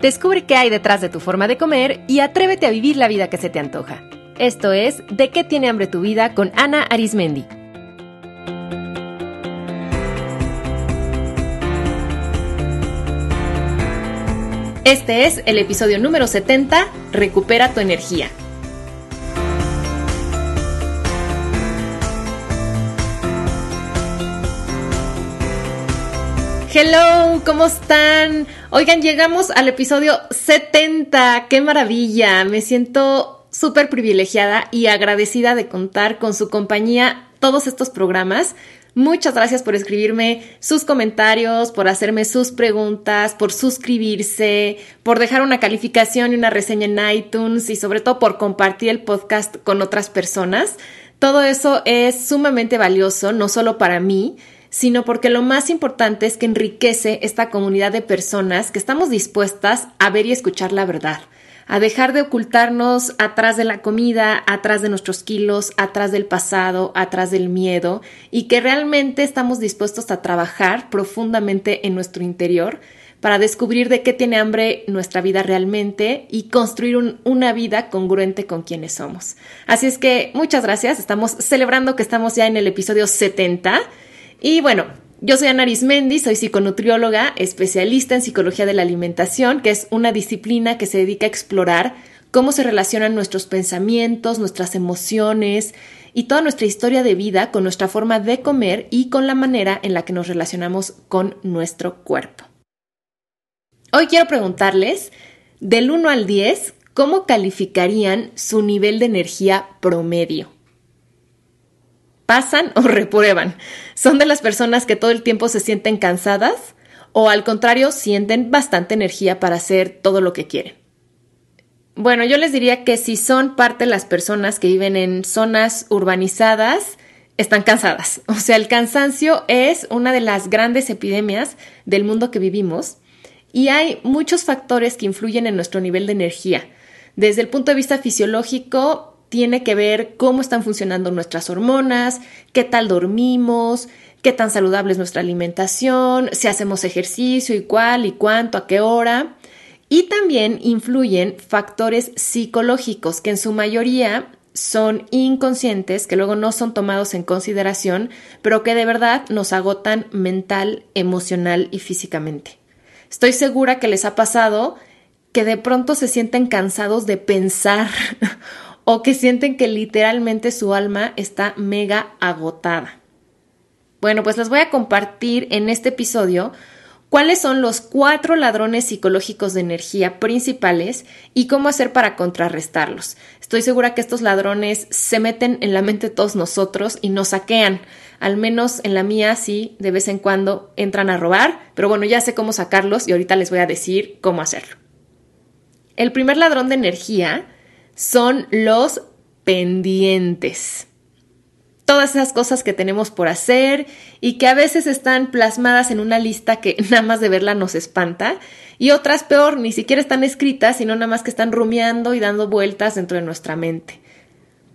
Descubre qué hay detrás de tu forma de comer y atrévete a vivir la vida que se te antoja. Esto es De qué tiene hambre tu vida con Ana Arismendi. Este es el episodio número 70, Recupera tu energía. Hello, ¿cómo están? Oigan, llegamos al episodio 70. ¡Qué maravilla! Me siento súper privilegiada y agradecida de contar con su compañía todos estos programas. Muchas gracias por escribirme sus comentarios, por hacerme sus preguntas, por suscribirse, por dejar una calificación y una reseña en iTunes y sobre todo por compartir el podcast con otras personas. Todo eso es sumamente valioso, no solo para mí, sino porque lo más importante es que enriquece esta comunidad de personas que estamos dispuestas a ver y escuchar la verdad, a dejar de ocultarnos atrás de la comida, atrás de nuestros kilos, atrás del pasado, atrás del miedo, y que realmente estamos dispuestos a trabajar profundamente en nuestro interior para descubrir de qué tiene hambre nuestra vida realmente y construir una vida congruente con quienes somos. Así es que muchas gracias, estamos celebrando que estamos ya en el episodio 70 y bueno, yo soy Ana Arismendi, soy psiconutrióloga, especialista en psicología de la alimentación, que es una disciplina que se dedica a explorar cómo se relacionan nuestros pensamientos, nuestras emociones y toda nuestra historia de vida con nuestra forma de comer y con la manera en la que nos relacionamos con nuestro cuerpo. Hoy quiero preguntarles, del 1 al 10, ¿cómo calificarían su nivel de energía promedio? Pasan o reprueban. Son de las personas que todo el tiempo se sienten cansadas o al contrario sienten bastante energía para hacer todo lo que quieren. Bueno, yo les diría que si son parte de las personas que viven en zonas urbanizadas, están cansadas. O sea, el cansancio es una de las grandes epidemias del mundo que vivimos y hay muchos factores que influyen en nuestro nivel de energía. Desde el punto de vista fisiológico, tiene que ver cómo están funcionando nuestras hormonas, qué tal dormimos, qué tan saludable es nuestra alimentación, si hacemos ejercicio y cuál y cuánto, a qué hora. Y también influyen factores psicológicos que en su mayoría son inconscientes, que luego no son tomados en consideración, pero que de verdad nos agotan mental, emocional y físicamente. Estoy segura que les ha pasado que de pronto se sienten cansados de pensar o que sienten que literalmente su alma está mega agotada. Bueno, pues les voy a compartir en este episodio cuáles son los cuatro ladrones psicológicos de energía principales y cómo hacer para contrarrestarlos. Estoy segura que estos ladrones se meten en la mente de todos nosotros y nos saquean. Al menos en la mía sí, de vez en cuando entran a robar, pero bueno, ya sé cómo sacarlos y ahorita les voy a decir cómo hacerlo. El primer ladrón de energía son los pendientes. Todas esas cosas que tenemos por hacer y que a veces están plasmadas en una lista que nada más de verla nos espanta y otras peor, ni siquiera están escritas, sino nada más que están rumiando y dando vueltas dentro de nuestra mente.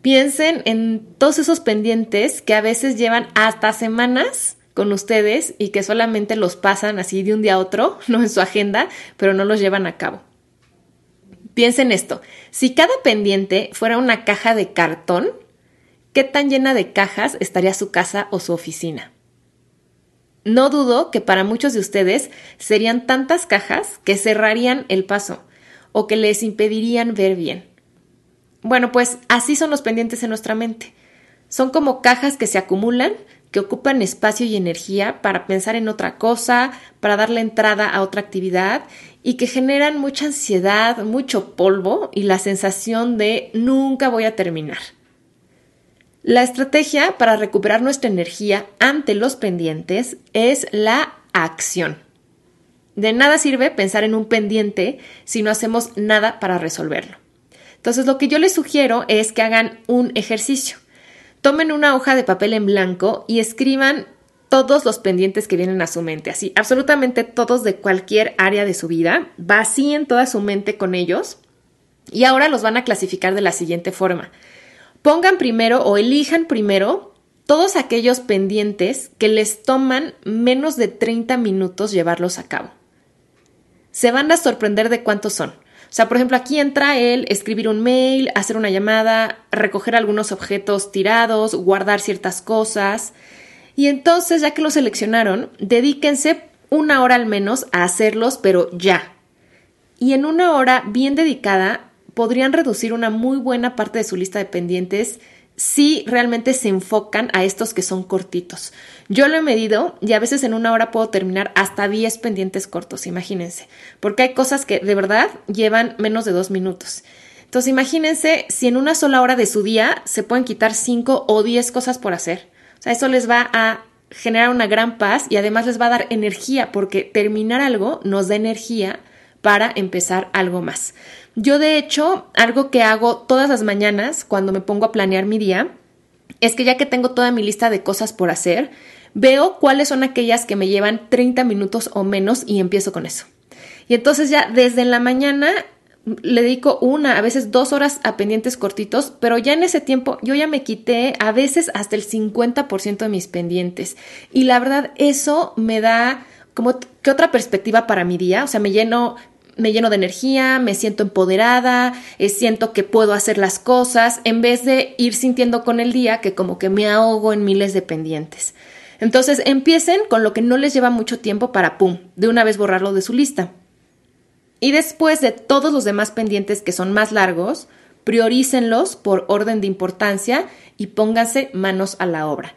Piensen en todos esos pendientes que a veces llevan hasta semanas con ustedes y que solamente los pasan así de un día a otro, no en su agenda, pero no los llevan a cabo. Piensen esto, si cada pendiente fuera una caja de cartón, ¿qué tan llena de cajas estaría su casa o su oficina? No dudo que para muchos de ustedes serían tantas cajas que cerrarían el paso o que les impedirían ver bien. Bueno, pues así son los pendientes en nuestra mente. Son como cajas que se acumulan, que ocupan espacio y energía para pensar en otra cosa, para darle entrada a otra actividad y que generan mucha ansiedad, mucho polvo y la sensación de nunca voy a terminar. La estrategia para recuperar nuestra energía ante los pendientes es la acción. De nada sirve pensar en un pendiente si no hacemos nada para resolverlo. Entonces lo que yo les sugiero es que hagan un ejercicio. Tomen una hoja de papel en blanco y escriban todos los pendientes que vienen a su mente, así, absolutamente todos de cualquier área de su vida, vacíen toda su mente con ellos y ahora los van a clasificar de la siguiente forma. Pongan primero o elijan primero todos aquellos pendientes que les toman menos de 30 minutos llevarlos a cabo. se van a sorprender de cuántos son. O sea, por ejemplo, aquí entra el escribir un mail, hacer una llamada, recoger algunos objetos tirados, guardar ciertas cosas. Y entonces, ya que lo seleccionaron, dedíquense una hora al menos a hacerlos, pero ya. Y en una hora bien dedicada, podrían reducir una muy buena parte de su lista de pendientes si realmente se enfocan a estos que son cortitos. Yo lo he medido y a veces en una hora puedo terminar hasta 10 pendientes cortos, imagínense, porque hay cosas que de verdad llevan menos de dos minutos. Entonces imagínense si en una sola hora de su día se pueden quitar 5 o 10 cosas por hacer. O sea, eso les va a generar una gran paz y además les va a dar energía porque terminar algo nos da energía para empezar algo más. Yo de hecho, algo que hago todas las mañanas cuando me pongo a planear mi día, es que ya que tengo toda mi lista de cosas por hacer, veo cuáles son aquellas que me llevan 30 minutos o menos y empiezo con eso. Y entonces ya desde la mañana le dedico una, a veces dos horas a pendientes cortitos, pero ya en ese tiempo yo ya me quité a veces hasta el 50% de mis pendientes. Y la verdad, eso me da como que otra perspectiva para mi día, o sea, me lleno me lleno de energía, me siento empoderada, eh, siento que puedo hacer las cosas, en vez de ir sintiendo con el día que como que me ahogo en miles de pendientes. Entonces empiecen con lo que no les lleva mucho tiempo para, ¡pum!, de una vez borrarlo de su lista. Y después de todos los demás pendientes que son más largos, priorícenlos por orden de importancia y pónganse manos a la obra.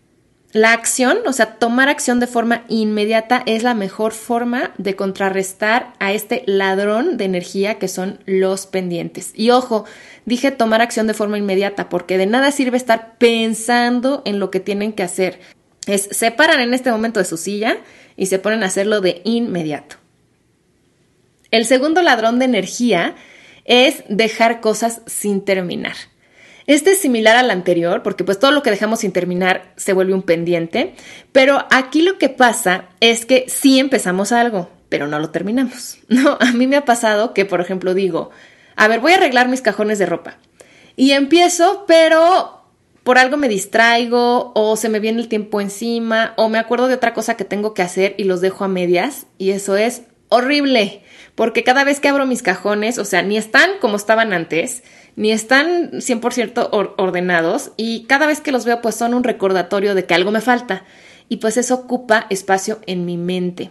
La acción, o sea, tomar acción de forma inmediata es la mejor forma de contrarrestar a este ladrón de energía que son los pendientes. Y ojo, dije tomar acción de forma inmediata porque de nada sirve estar pensando en lo que tienen que hacer. Es se paran en este momento de su silla y se ponen a hacerlo de inmediato. El segundo ladrón de energía es dejar cosas sin terminar. Este es similar al anterior, porque pues todo lo que dejamos sin terminar se vuelve un pendiente, pero aquí lo que pasa es que sí empezamos algo, pero no lo terminamos. No, a mí me ha pasado que, por ejemplo, digo, a ver, voy a arreglar mis cajones de ropa. Y empiezo, pero por algo me distraigo o se me viene el tiempo encima o me acuerdo de otra cosa que tengo que hacer y los dejo a medias y eso es horrible, porque cada vez que abro mis cajones, o sea, ni están como estaban antes, ni están 100% ordenados y cada vez que los veo pues son un recordatorio de que algo me falta y pues eso ocupa espacio en mi mente.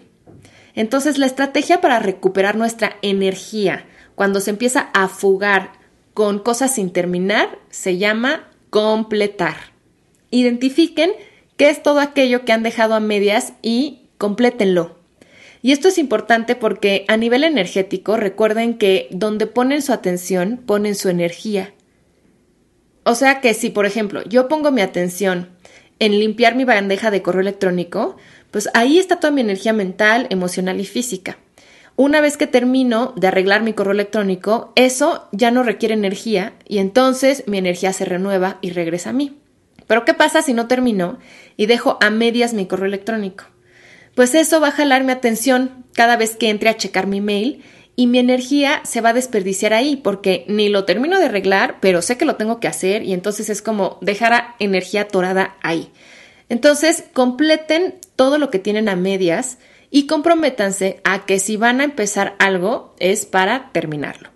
Entonces la estrategia para recuperar nuestra energía cuando se empieza a fugar con cosas sin terminar se llama completar. Identifiquen qué es todo aquello que han dejado a medias y complétenlo. Y esto es importante porque a nivel energético recuerden que donde ponen su atención, ponen su energía. O sea que si, por ejemplo, yo pongo mi atención en limpiar mi bandeja de correo electrónico, pues ahí está toda mi energía mental, emocional y física. Una vez que termino de arreglar mi correo electrónico, eso ya no requiere energía y entonces mi energía se renueva y regresa a mí. Pero ¿qué pasa si no termino y dejo a medias mi correo electrónico? Pues eso va a jalar mi atención cada vez que entre a checar mi mail y mi energía se va a desperdiciar ahí porque ni lo termino de arreglar, pero sé que lo tengo que hacer y entonces es como dejar energía atorada ahí. Entonces, completen todo lo que tienen a medias y comprométanse a que si van a empezar algo es para terminarlo.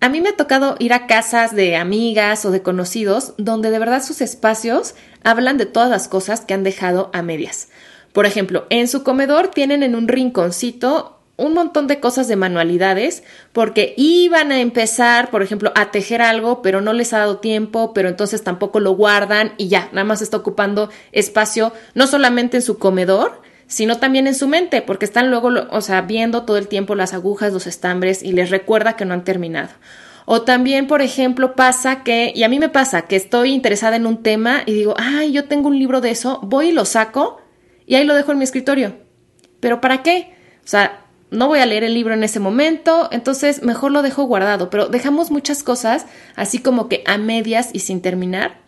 A mí me ha tocado ir a casas de amigas o de conocidos donde de verdad sus espacios hablan de todas las cosas que han dejado a medias. Por ejemplo, en su comedor tienen en un rinconcito un montón de cosas de manualidades porque iban a empezar, por ejemplo, a tejer algo, pero no les ha dado tiempo, pero entonces tampoco lo guardan y ya, nada más está ocupando espacio no solamente en su comedor, sino también en su mente, porque están luego, o sea, viendo todo el tiempo las agujas, los estambres y les recuerda que no han terminado. O también, por ejemplo, pasa que, y a mí me pasa, que estoy interesada en un tema y digo, ay, yo tengo un libro de eso, voy y lo saco y ahí lo dejo en mi escritorio. ¿Pero para qué? O sea, no voy a leer el libro en ese momento, entonces mejor lo dejo guardado, pero dejamos muchas cosas así como que a medias y sin terminar.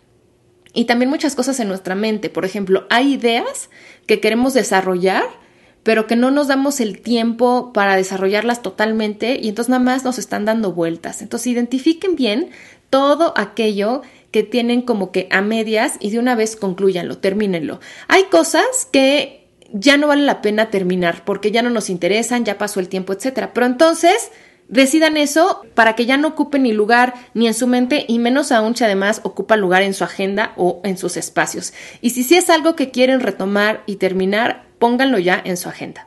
Y también muchas cosas en nuestra mente. Por ejemplo, hay ideas que queremos desarrollar, pero que no nos damos el tiempo para desarrollarlas totalmente y entonces nada más nos están dando vueltas. Entonces identifiquen bien todo aquello que tienen como que a medias y de una vez concluyanlo, termínenlo. Hay cosas que ya no vale la pena terminar porque ya no nos interesan, ya pasó el tiempo, etc. Pero entonces decidan eso para que ya no ocupe ni lugar ni en su mente y menos aún si además ocupa lugar en su agenda o en sus espacios. Y si sí es algo que quieren retomar y terminar, pónganlo ya en su agenda.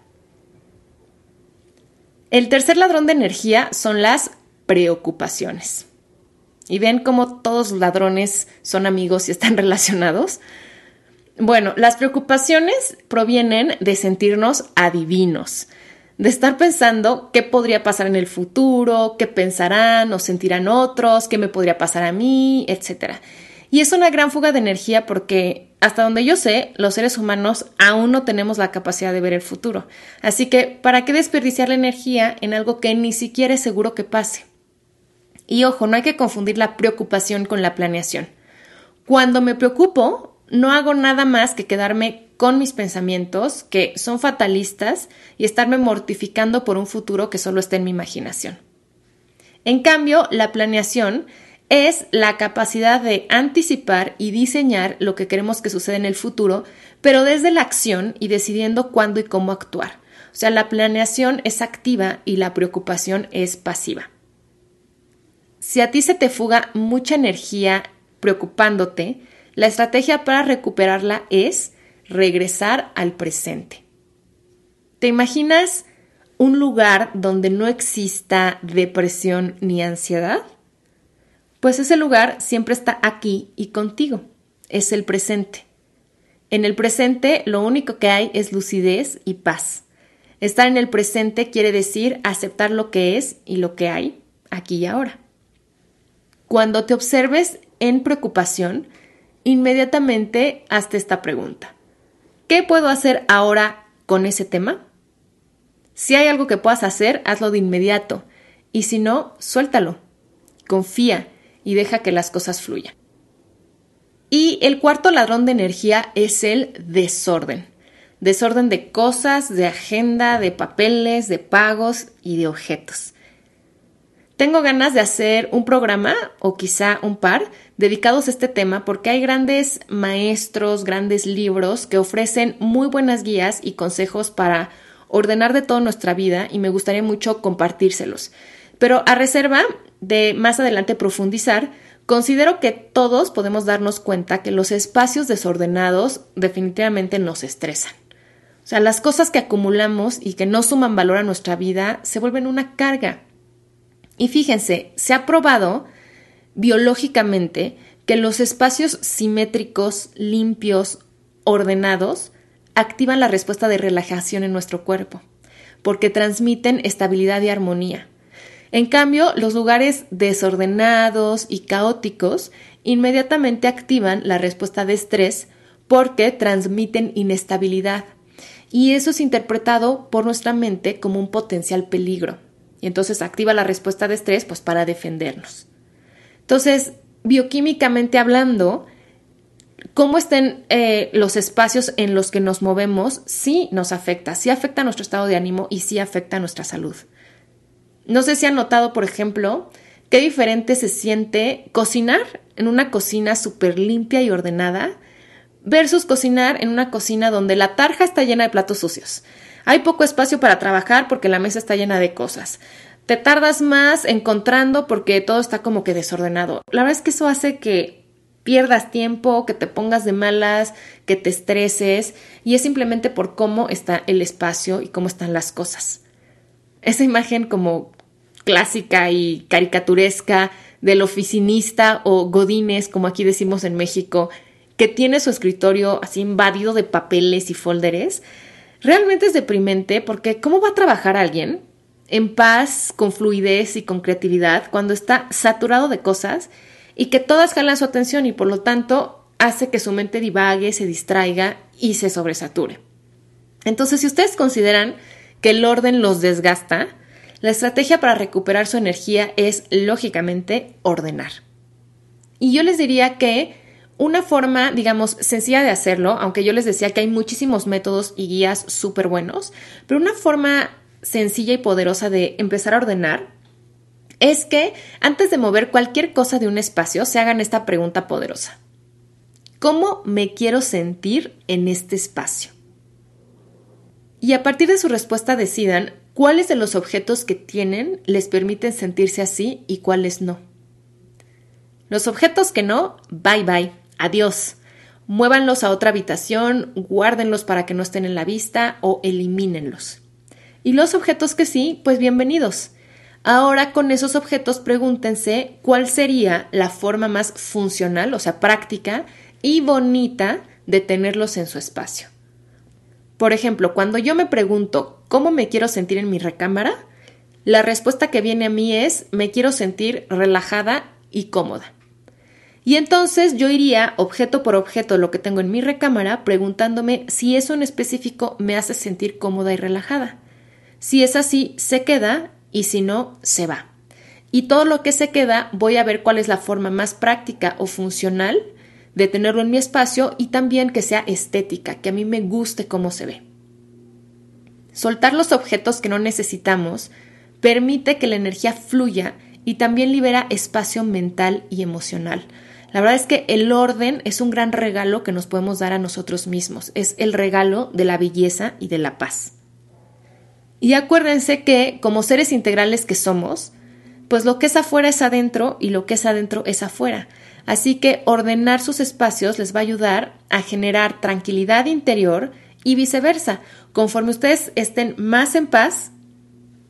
El tercer ladrón de energía son las preocupaciones. ¿Y ven cómo todos los ladrones son amigos y están relacionados? Bueno, las preocupaciones provienen de sentirnos adivinos, de estar pensando qué podría pasar en el futuro, qué pensarán o sentirán otros, qué me podría pasar a mí, etc. Y es una gran fuga de energía porque, hasta donde yo sé, los seres humanos aún no tenemos la capacidad de ver el futuro. Así que, ¿para qué desperdiciar la energía en algo que ni siquiera es seguro que pase? Y ojo, no hay que confundir la preocupación con la planeación. Cuando me preocupo, no hago nada más que quedarme con mis pensamientos, que son fatalistas, y estarme mortificando por un futuro que solo está en mi imaginación. En cambio, la planeación es la capacidad de anticipar y diseñar lo que queremos que suceda en el futuro, pero desde la acción y decidiendo cuándo y cómo actuar. O sea, la planeación es activa y la preocupación es pasiva. Si a ti se te fuga mucha energía preocupándote, la estrategia para recuperarla es regresar al presente. ¿Te imaginas un lugar donde no exista depresión ni ansiedad? Pues ese lugar siempre está aquí y contigo. Es el presente. En el presente lo único que hay es lucidez y paz. Estar en el presente quiere decir aceptar lo que es y lo que hay aquí y ahora. Cuando te observes en preocupación, inmediatamente hazte esta pregunta. ¿Qué puedo hacer ahora con ese tema? Si hay algo que puedas hacer, hazlo de inmediato. Y si no, suéltalo. Confía y deja que las cosas fluyan. Y el cuarto ladrón de energía es el desorden. Desorden de cosas, de agenda, de papeles, de pagos y de objetos. Tengo ganas de hacer un programa o quizá un par dedicados a este tema porque hay grandes maestros, grandes libros que ofrecen muy buenas guías y consejos para ordenar de toda nuestra vida y me gustaría mucho compartírselos. Pero a reserva de más adelante profundizar, considero que todos podemos darnos cuenta que los espacios desordenados definitivamente nos estresan. O sea, las cosas que acumulamos y que no suman valor a nuestra vida se vuelven una carga y fíjense, se ha probado biológicamente que los espacios simétricos, limpios, ordenados, activan la respuesta de relajación en nuestro cuerpo, porque transmiten estabilidad y armonía. En cambio, los lugares desordenados y caóticos inmediatamente activan la respuesta de estrés porque transmiten inestabilidad. Y eso es interpretado por nuestra mente como un potencial peligro y entonces activa la respuesta de estrés pues para defendernos. Entonces, bioquímicamente hablando, cómo estén eh, los espacios en los que nos movemos sí nos afecta, sí afecta nuestro estado de ánimo y sí afecta nuestra salud. No sé si han notado, por ejemplo, qué diferente se siente cocinar en una cocina súper limpia y ordenada versus cocinar en una cocina donde la tarja está llena de platos sucios, hay poco espacio para trabajar porque la mesa está llena de cosas. Te tardas más encontrando porque todo está como que desordenado. La verdad es que eso hace que pierdas tiempo, que te pongas de malas, que te estreses y es simplemente por cómo está el espacio y cómo están las cosas. Esa imagen como clásica y caricaturesca del oficinista o godines, como aquí decimos en México, que tiene su escritorio así invadido de papeles y folders, Realmente es deprimente porque ¿cómo va a trabajar alguien en paz, con fluidez y con creatividad cuando está saturado de cosas y que todas jalan su atención y por lo tanto hace que su mente divague, se distraiga y se sobresature? Entonces, si ustedes consideran que el orden los desgasta, la estrategia para recuperar su energía es, lógicamente, ordenar. Y yo les diría que una forma, digamos, sencilla de hacerlo, aunque yo les decía que hay muchísimos métodos y guías súper buenos, pero una forma sencilla y poderosa de empezar a ordenar es que antes de mover cualquier cosa de un espacio se hagan esta pregunta poderosa. ¿Cómo me quiero sentir en este espacio? y a partir de su respuesta decidan cuáles de los objetos que tienen les permiten sentirse así y cuáles no. Los objetos que no, bye bye, adiós. Muévanlos a otra habitación, guárdenlos para que no estén en la vista o elimínenlos. Y los objetos que sí, pues bienvenidos. Ahora con esos objetos pregúntense cuál sería la forma más funcional, o sea, práctica y bonita de tenerlos en su espacio. Por ejemplo, cuando yo me pregunto cómo me quiero sentir en mi recámara, la respuesta que viene a mí es me quiero sentir relajada y cómoda. Y entonces yo iría objeto por objeto lo que tengo en mi recámara preguntándome si eso en específico me hace sentir cómoda y relajada. Si es así, se queda y si no, se va. Y todo lo que se queda voy a ver cuál es la forma más práctica o funcional de tenerlo en mi espacio y también que sea estética, que a mí me guste cómo se ve. Soltar los objetos que no necesitamos permite que la energía fluya y también libera espacio mental y emocional. La verdad es que el orden es un gran regalo que nos podemos dar a nosotros mismos. Es el regalo de la belleza y de la paz. Y acuérdense que como seres integrales que somos, pues lo que es afuera es adentro y lo que es adentro es afuera. Así que ordenar sus espacios les va a ayudar a generar tranquilidad interior y viceversa. Conforme ustedes estén más en paz,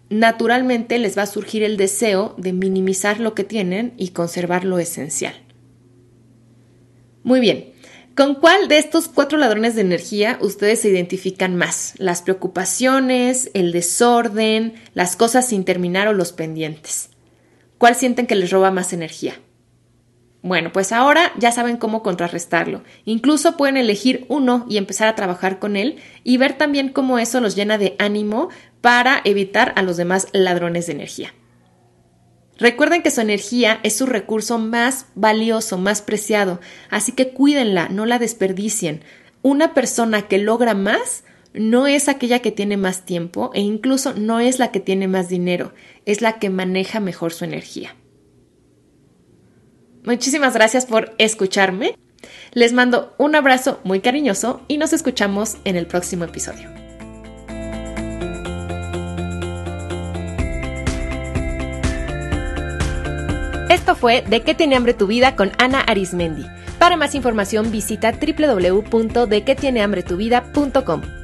naturalmente les va a surgir el deseo de minimizar lo que tienen y conservar lo esencial. Muy bien. ¿Con cuál de estos cuatro ladrones de energía ustedes se identifican más? Las preocupaciones, el desorden, las cosas sin terminar o los pendientes. ¿Cuál sienten que les roba más energía? Bueno, pues ahora ya saben cómo contrarrestarlo. Incluso pueden elegir uno y empezar a trabajar con él y ver también cómo eso los llena de ánimo para evitar a los demás ladrones de energía. Recuerden que su energía es su recurso más valioso, más preciado, así que cuídenla, no la desperdicien. Una persona que logra más no es aquella que tiene más tiempo e incluso no es la que tiene más dinero, es la que maneja mejor su energía. Muchísimas gracias por escucharme. Les mando un abrazo muy cariñoso y nos escuchamos en el próximo episodio. Esto fue De qué tiene hambre tu vida con Ana Arismendi. Para más información visita www.dequetienehambretuvida.com.